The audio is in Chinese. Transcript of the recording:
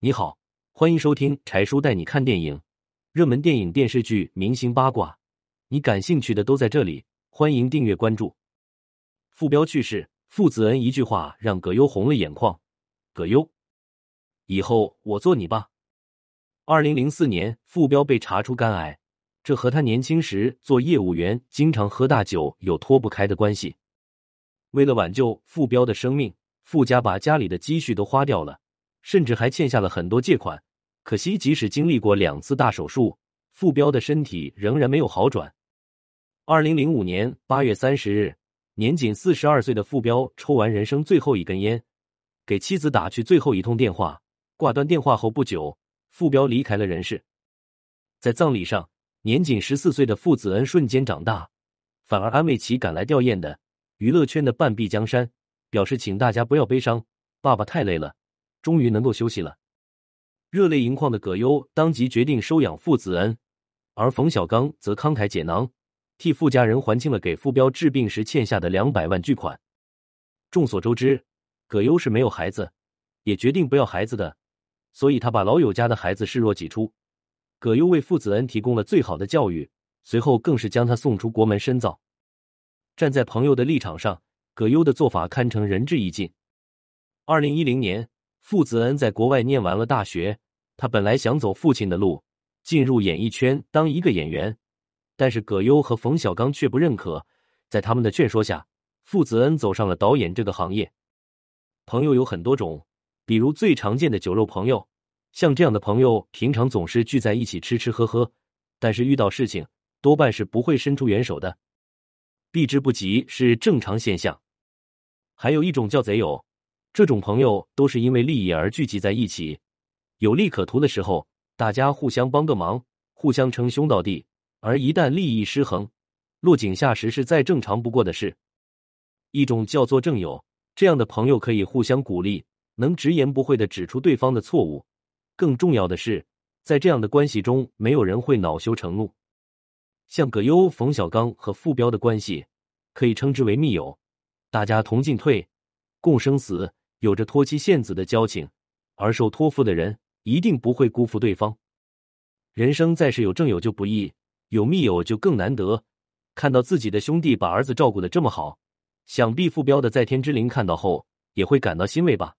你好，欢迎收听柴叔带你看电影，热门电影、电视剧、明星八卦，你感兴趣的都在这里。欢迎订阅关注。傅彪去世，傅子恩一句话让葛优红了眼眶。葛优，以后我做你爸。二零零四年，傅彪被查出肝癌，这和他年轻时做业务员经常喝大酒有脱不开的关系。为了挽救傅彪的生命，傅家把家里的积蓄都花掉了。甚至还欠下了很多借款，可惜即使经历过两次大手术，傅彪的身体仍然没有好转。二零零五年八月三十日，年仅四十二岁的傅彪抽完人生最后一根烟，给妻子打去最后一通电话。挂断电话后不久，傅彪离开了人世。在葬礼上，年仅十四岁的傅子恩瞬间长大，反而安慰起赶来吊唁的娱乐圈的半壁江山，表示请大家不要悲伤，爸爸太累了。终于能够休息了，热泪盈眶的葛优当即决定收养傅子恩，而冯小刚则慷慨解囊，替傅家人还清了给傅彪治病时欠下的两百万巨款。众所周知，葛优是没有孩子，也决定不要孩子的，所以他把老友家的孩子视若己出。葛优为傅子恩提供了最好的教育，随后更是将他送出国门深造。站在朋友的立场上，葛优的做法堪称仁至义尽。二零一零年。傅子恩在国外念完了大学，他本来想走父亲的路，进入演艺圈当一个演员，但是葛优和冯小刚却不认可。在他们的劝说下，傅子恩走上了导演这个行业。朋友有很多种，比如最常见的酒肉朋友，像这样的朋友，平常总是聚在一起吃吃喝喝，但是遇到事情多半是不会伸出援手的，避之不及是正常现象。还有一种叫贼友。这种朋友都是因为利益而聚集在一起，有利可图的时候，大家互相帮个忙，互相称兄道弟；而一旦利益失衡，落井下石是再正常不过的事。一种叫做正友，这样的朋友可以互相鼓励，能直言不讳的指出对方的错误。更重要的是，在这样的关系中，没有人会恼羞成怒。像葛优、冯小刚和傅彪的关系，可以称之为密友，大家同进退，共生死。有着托妻献子的交情，而受托付的人一定不会辜负对方。人生在世，有正友就不易，有密友就更难得。看到自己的兄弟把儿子照顾的这么好，想必傅彪的在天之灵看到后也会感到欣慰吧。